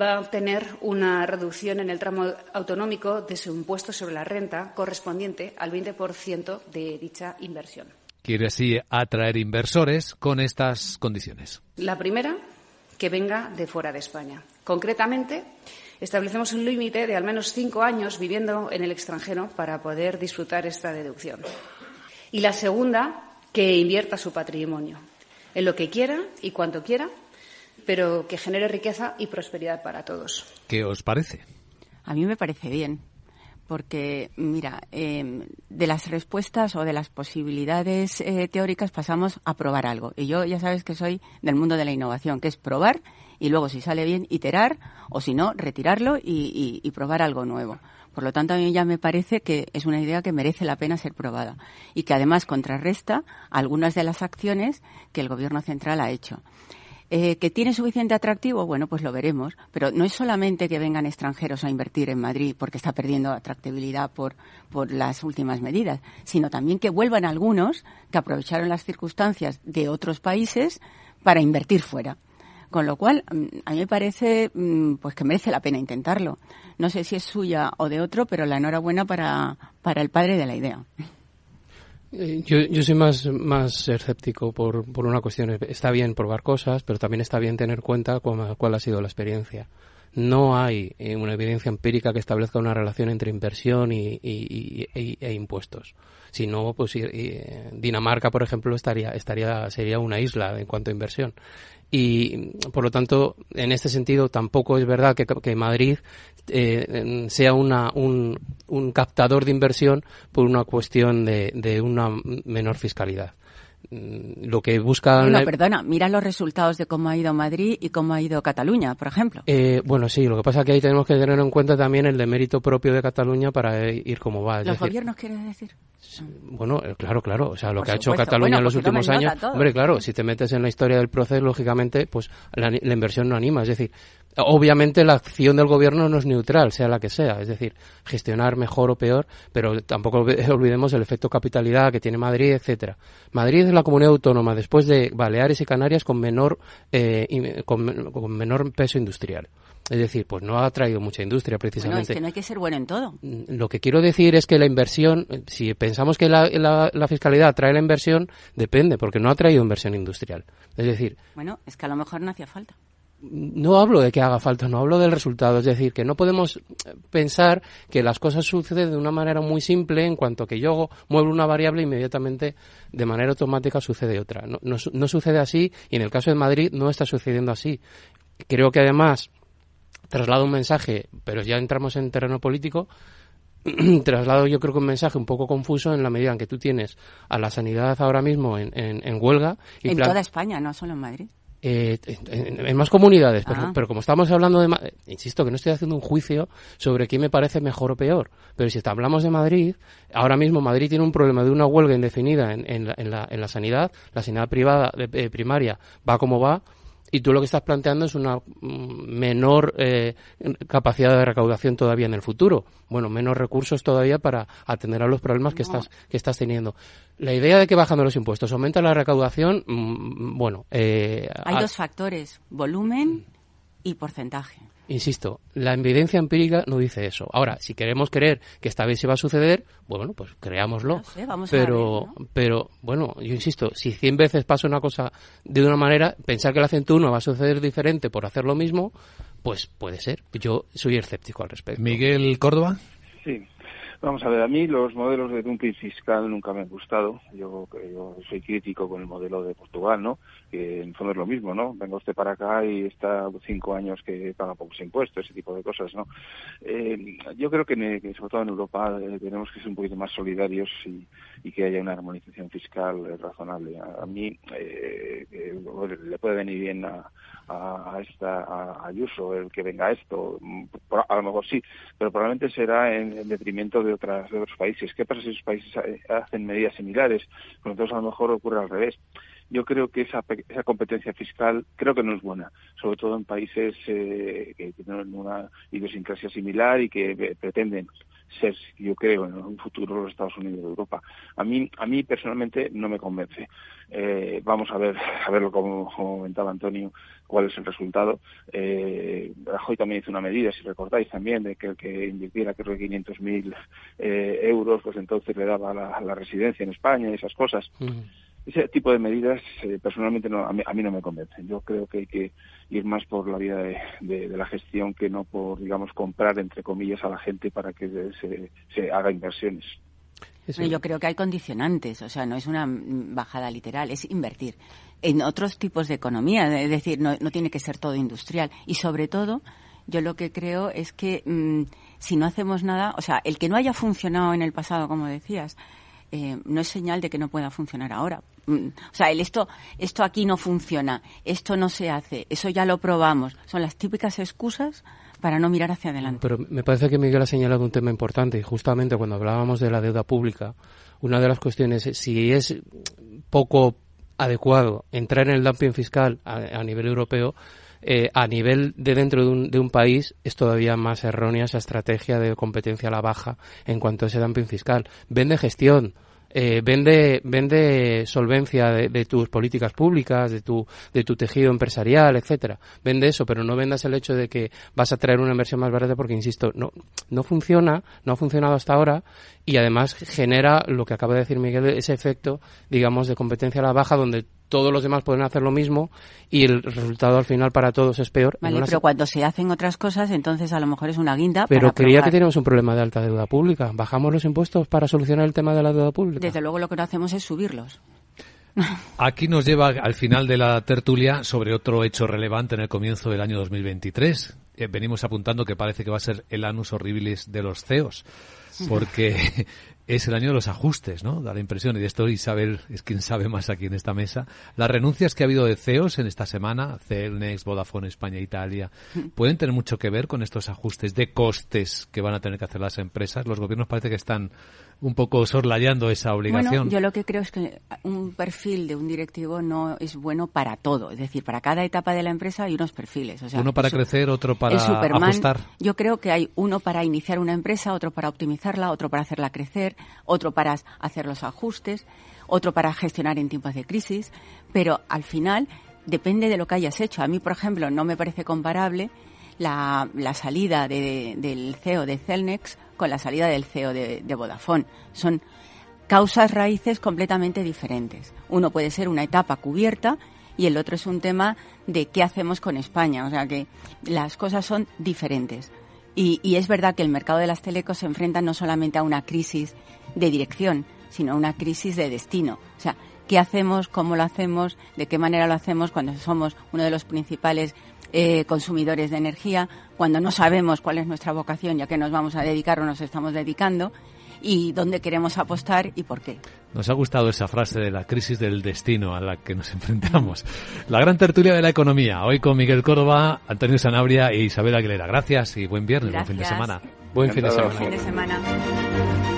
va a obtener una reducción en el tramo autonómico de su impuesto sobre la renta correspondiente al 20% de dicha inversión. Quiere así atraer inversores con estas condiciones. La primera, que venga de fuera de España. Concretamente, establecemos un límite de al menos cinco años viviendo en el extranjero para poder disfrutar esta deducción. Y la segunda, que invierta su patrimonio en lo que quiera y cuanto quiera pero que genere riqueza y prosperidad para todos. ¿Qué os parece? A mí me parece bien, porque, mira, em, de las respuestas o de las posibilidades eh, teóricas pasamos a probar algo. Y yo ya sabes que soy del mundo de la innovación, que es probar y luego, si sale bien, iterar o si no, retirarlo y, y probar algo nuevo. Por lo tanto, a mí ya me parece que es una idea que merece la pena ser probada y que además contrarresta algunas de las acciones que el Gobierno central ha hecho. Eh, ¿Que tiene suficiente atractivo? Bueno, pues lo veremos. Pero no es solamente que vengan extranjeros a invertir en Madrid porque está perdiendo atractividad por, por las últimas medidas, sino también que vuelvan algunos que aprovecharon las circunstancias de otros países para invertir fuera. Con lo cual, mm, a mí me parece mm, pues que merece la pena intentarlo. No sé si es suya o de otro, pero la enhorabuena para, para el padre de la idea. Eh, yo, yo soy más, más escéptico por, por una cuestión. Está bien probar cosas, pero también está bien tener cuenta cuál, cuál ha sido la experiencia. No hay eh, una evidencia empírica que establezca una relación entre inversión y, y, e impuestos. Si no, pues Dinamarca, por ejemplo, estaría, estaría, sería una isla en cuanto a inversión y por lo tanto en este sentido tampoco es verdad que, que Madrid eh, sea una, un, un, captador de inversión por una cuestión de, de una menor fiscalidad. mm, lo que busca... No, perdona, mira los resultados de cómo ha ido Madrid y cómo ha ido Cataluña, por ejemplo. Eh, bueno, sí, lo que pasa es que ahí tenemos que tener en cuenta también el de mérito propio de Cataluña para ir como va. ¿Los gobiernos quieres decir? Bueno, eh, claro, claro. O sea, lo que ha hecho Cataluña en los últimos años. Hombre, claro, si te metes en la historia del proceso, lógicamente, pues la, inversión no anima. Es decir, obviamente la acción del gobierno no es neutral, sea la que sea. Es decir, gestionar mejor o peor, pero tampoco olvidemos el efecto capitalidad que tiene Madrid, etcétera. Madrid es la comunidad autónoma después de Baleares y Canarias con menor, eh, con menor peso industrial. Es decir, pues no ha traído mucha industria precisamente. Bueno, es que no hay que ser bueno en todo. Mm, lo que quiero decir es que la inversión, si pensamos que la, la, fiscalidad trae la inversión, depende, porque no ha traído inversión industrial. Es decir. Bueno, es que a lo mejor no hacía falta. No hablo de que haga falta, no hablo del resultado. Es decir, que no podemos pensar que las cosas suceden de una manera muy simple en cuanto que yo muevo una variable inmediatamente de manera automática sucede otra. No, no, no sucede así y en el caso de Madrid no está sucediendo así. Creo que además traslado un mensaje, pero ya entramos en terreno político, traslado yo creo que un mensaje un poco confuso en la medida en que tú tienes a la sanidad ahora mismo en, en, huelga. Y en toda España, no solo en Madrid. Eh, en, más comunidades, pero, ah. pero, como estamos hablando de... Insisto que no estoy haciendo un juicio sobre quién me parece mejor o peor, pero si hablamos de Madrid, ahora mismo Madrid tiene un problema de una huelga indefinida en, en, la, en la, la, sanidad, la sanidad privada de, eh, primaria va como va, y tú lo que estás planteando es una mm, menor eh, capacidad de recaudación todavía en el futuro. Bueno, menos recursos todavía para atender a los problemas que estás que estás teniendo. La idea de que bajando los impuestos aumenta la recaudación, mm, bueno. Eh, Hay dos factores: volumen y porcentaje. Insisto, la evidencia empírica no dice eso. Ahora, si queremos creer que esta vez se va a suceder, bueno, pues creámoslo. pero, pero, bueno, yo insisto, si 100 veces pasa una cosa de una manera, pensar que la uno va a suceder diferente por hacer lo mismo, pues puede ser. Yo soy escéptico al respecto. Miguel Córdoba. Sí. Vamos a ver, a mí los modelos de dumping fiscal nunca me han gustado. Yo, yo soy crítico con el modelo de Portugal, ¿no? Que en fondo es lo mismo, ¿no? Venga usted para acá y está cinco años que paga pocos impuestos, ese tipo de cosas, ¿no? Eh, yo creo que, sobre todo en Europa eh, tenemos que ser un poquito más solidarios y, que haya una armonización fiscal eh, razonable. A, mí le puede venir bien a, a, esta a Ayuso el que venga esto a lo mejor sí pero probablemente será en, detrimento de otras de otros países qué pasa si esos países hacen medidas similares pues entonces a lo mejor ocurre al revés yo creo que esa, esa competencia fiscal creo que no es buena, sobre todo en países eh, que tienen una idiosincrasia similar y que pretenden ser, yo creo, en un futuro los Estados Unidos de Europa. A mí, a mí personalmente no me convence. Eh, vamos a ver, a verlo como, comentaba Antonio, cuál es el resultado. Eh, Rajoy también hizo una medida, si recordáis también, de que el que invirtiera creo que 500.000 eh, euros, pues entonces le daba la, residencia en España y esas cosas ese tipo de medidas eh, personalmente no, a, mí, no me convencen. Yo creo que hay que ir más por la vía de, la gestión que no por, digamos, comprar, entre comillas, a la gente para que se, se haga inversiones. Yo creo que hay condicionantes, o sea, no es una bajada literal, es invertir en otros tipos de economía, es decir, no, no tiene que ser todo industrial. Y sobre todo, yo lo que creo es que mm, si no hacemos nada, o sea, el que no haya funcionado en el pasado, como decías, eh, no es señal de que no pueda funcionar ahora. Mm, o sea, el esto, esto aquí no funciona, esto no se hace, eso ya lo probamos. Son las típicas excusas para no mirar hacia adelante. Pero me parece que Miguel ha señalado un tema importante y justamente cuando hablábamos de la deuda pública, una de las cuestiones es si es poco adecuado entrar en el dumping fiscal a, nivel europeo, eh, a nivel de dentro de un, de un, país es todavía más errónea esa estrategia de competencia a la baja en cuanto a ese dumping fiscal. Vende gestión, eh, vende, vende solvencia de, tus políticas públicas, de tu, de tu tejido empresarial, etcétera. Vende eso, pero no vendas el hecho de que vas a traer una inversión más barata porque, insisto, no, no funciona, no ha funcionado hasta ahora y además genera lo que acaba de decir Miguel, ese efecto, digamos, de competencia a la baja donde todos los demás pueden hacer lo mismo y el resultado al final para todos es peor. Vale, pero cuando se hacen otras cosas, entonces a lo mejor es una guinda. Pero creía que tenemos un problema de alta deuda pública. ¿Bajamos los impuestos para solucionar el tema de la deuda pública? Desde luego lo que no hacemos es subirlos. Aquí nos lleva al final de la tertulia sobre otro hecho relevante en el comienzo del año 2023. Eh, venimos apuntando que parece que va a ser el anus horribilis de los CEOs. Porque es el año de los ajustes, ¿no? Da la impresión, y de esto Isabel es quien sabe más aquí en esta mesa. Las renuncias que ha habido de CEOs en esta semana, Celnex, Vodafone España, Italia, pueden tener mucho que ver con estos ajustes de costes que van a tener que hacer las empresas. Los gobiernos parece que están un poco sorlayando esa obligación. Bueno, yo lo que creo es que un perfil de un directivo no es bueno para todo. Es decir, para cada etapa de la empresa hay unos perfiles. O sea, uno para crecer, otro para Superman, ajustar. Yo creo que hay uno para iniciar una empresa, otro para optimizarla, otro para hacerla crecer, otro para hacer los ajustes, otro para gestionar en tiempos de crisis. Pero al final depende de lo que hayas hecho. A mí, por ejemplo, no me parece comparable la, la salida de, del CEO de Celnex con la salida del CEO de, de Vodafone. Son causas raíces completamente diferentes. Uno puede ser una etapa cubierta y el otro es un tema de qué hacemos con España. O sea que las cosas son diferentes. Y, y, es verdad que el mercado de las telecos se enfrenta no solamente a una crisis de dirección, sino a una crisis de destino. O sea, ¿qué hacemos? ¿Cómo lo hacemos? ¿De qué manera lo hacemos cuando somos uno de los principales eh, consumidores de energía, cuando no sabemos cuál es nuestra vocación ya que nos vamos a dedicar o nos estamos dedicando y dónde queremos apostar y por qué. Nos ha gustado esa frase de la crisis del destino a la que nos enfrentamos. La gran tertulia de la economía, hoy con Miguel Córdoba, Antonio Sanabria e Isabel Aguilera. Gracias y buen viernes, Gracias. buen fin de semana. Buen fin de semana. Fin de semana.